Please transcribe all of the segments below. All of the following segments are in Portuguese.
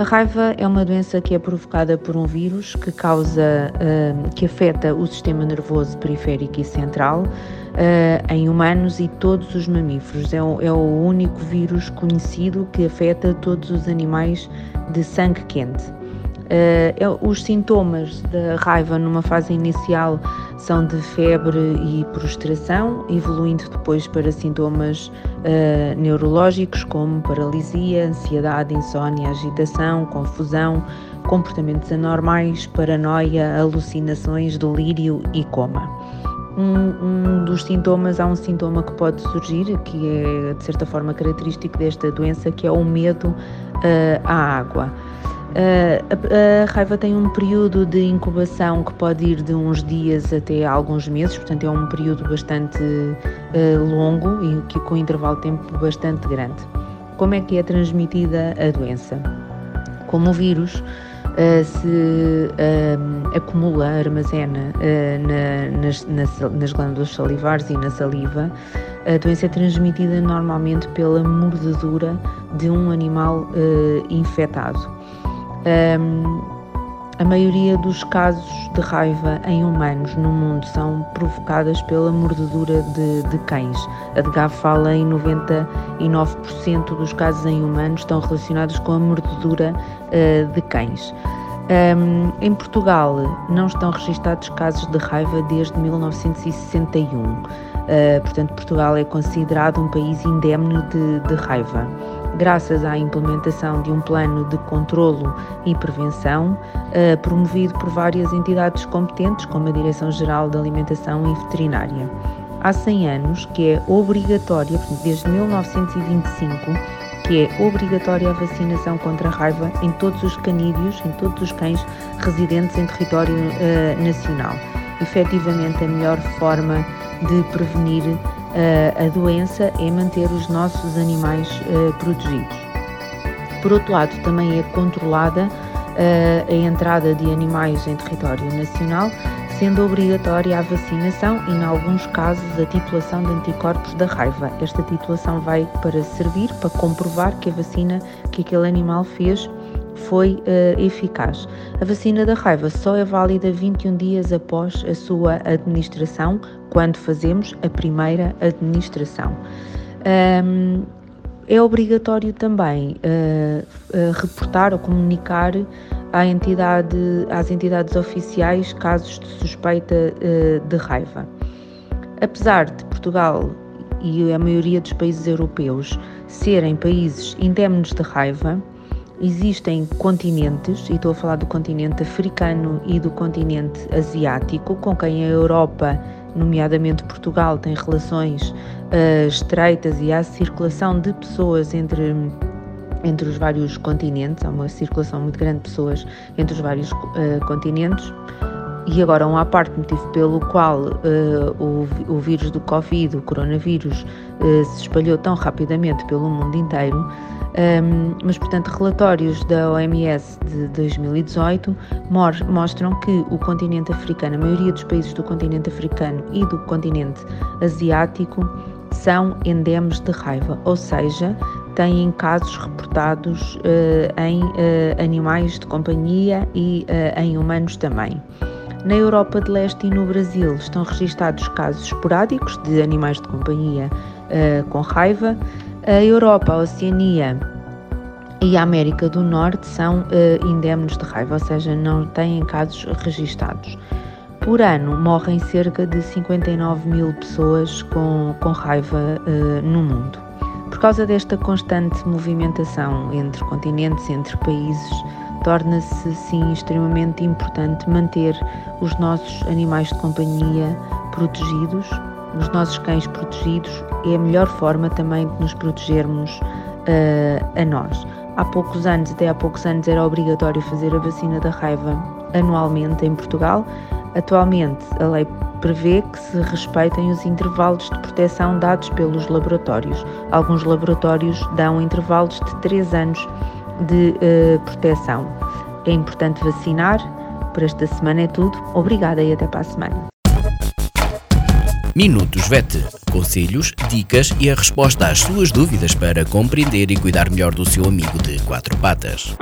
A raiva é uma doença que é provocada por um vírus que causa, uh, que afeta o sistema nervoso periférico e central uh, em humanos e todos os mamíferos. É o, é o único vírus conhecido que afeta todos os animais de sangue quente. Uh, os sintomas da raiva numa fase inicial são de febre e prostração, evoluindo depois para sintomas uh, neurológicos como paralisia, ansiedade, insónia, agitação, confusão, comportamentos anormais, paranoia, alucinações, delírio e coma. Um, um, dos sintomas, há um sintoma que pode surgir, que é de certa forma característico desta doença, que é o medo uh, à água. Uh, a, a, raiva tem um período de incubação que pode ir de uns dias até alguns meses, portanto é um período bastante uh, longo e que, com um intervalo de tempo bastante grande. Como é que é transmitida a doença? Como o vírus uh, se acumula, armazena na, nas, nas, nas glândulas salivares e na saliva, a doença é transmitida normalmente pela mordedura de um animal infectado. Um, a maioria dos casos de raiva em humanos no mundo são provocadas pela mordedura de, de cães. A DGAV fala em 99% dos casos em humanos estão relacionados com a mordedura uh, de cães. Um, em Portugal não estão registados casos de raiva desde 1961. Uh, portanto, Portugal é considerado um país indemne de, de raiva graças à implementação de um plano de controlo e prevenção uh, promovido por várias entidades competentes, como a Direção-Geral da Alimentação e Veterinária. Há 100 anos que é obrigatória, desde 1925, que é obrigatória a vacinação contra a raiva em todos os canídeos, em todos os cães residentes em território uh, nacional. Efetivamente, a melhor forma de prevenir a doença é manter os nossos animais eh, protegidos. Por outro lado, também é controlada eh, a entrada de animais em território nacional, sendo obrigatória a vacinação e, em alguns casos, a titulação de anticorpos da raiva. Esta titulação vai para servir para comprovar que a vacina que aquele animal fez foi uh, eficaz. A vacina da raiva só é válida 21 dias após a sua administração, quando fazemos a primeira administração. Um, é obrigatório também uh, uh, reportar ou comunicar à entidade, às entidades oficiais casos de suspeita de raiva. Apesar de Portugal e a maioria dos países europeus serem países indemnes de raiva, existem continentes, e estou a falar do continente africano e do continente asiático, com quem a Europa nomeadamente Portugal, tem relações uh, estreitas e há circulação de pessoas entre entre os vários continentes, há uma circulação muito grande de pessoas entre os vários uh, continentes. E agora, um à parte, motivo pelo qual uh, o, o vírus do Covid, o coronavírus, uh, se espalhou tão rapidamente pelo mundo inteiro, um, mas, portanto, relatórios da OMS de 2018 mostram que o continente africano, a maioria dos países do continente africano e do continente asiático são endemes de raiva, ou seja, têm casos reportados uh, em uh, animais de companhia e uh, em humanos também. Na Europa de Leste e no Brasil estão registados casos esporádicos de animais de companhia com raiva, a Europa, a Oceania e a América do Norte são uh, de raiva, ou seja, não têm casos registados. Por ano morrem cerca de 59 mil pessoas com, com raiva uh, no mundo. Por causa desta constante movimentação entre continentes, entre países, torna-se sim extremamente importante manter os nossos animais de companhia protegidos os nossos cães protegidos é a melhor forma também de nos protegermos uh, a nós. Há poucos anos, até há poucos anos, era obrigatório fazer a vacina da raiva anualmente em Portugal. Atualmente, a lei prevê que se respeitem os intervalos de proteção dados pelos laboratórios. Alguns laboratórios dão intervalos de 3 anos de uh, proteção. É importante vacinar. Por esta semana é tudo. Obrigada e até para a semana. Minutos VET. Conselhos, dicas e a resposta às suas dúvidas para compreender e cuidar melhor do seu amigo de quatro patas.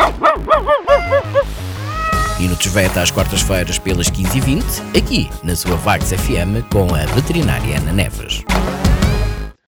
Minutos VET às quartas-feiras pelas 15h20, aqui na sua Vagos FM com a veterinária Ana Neves.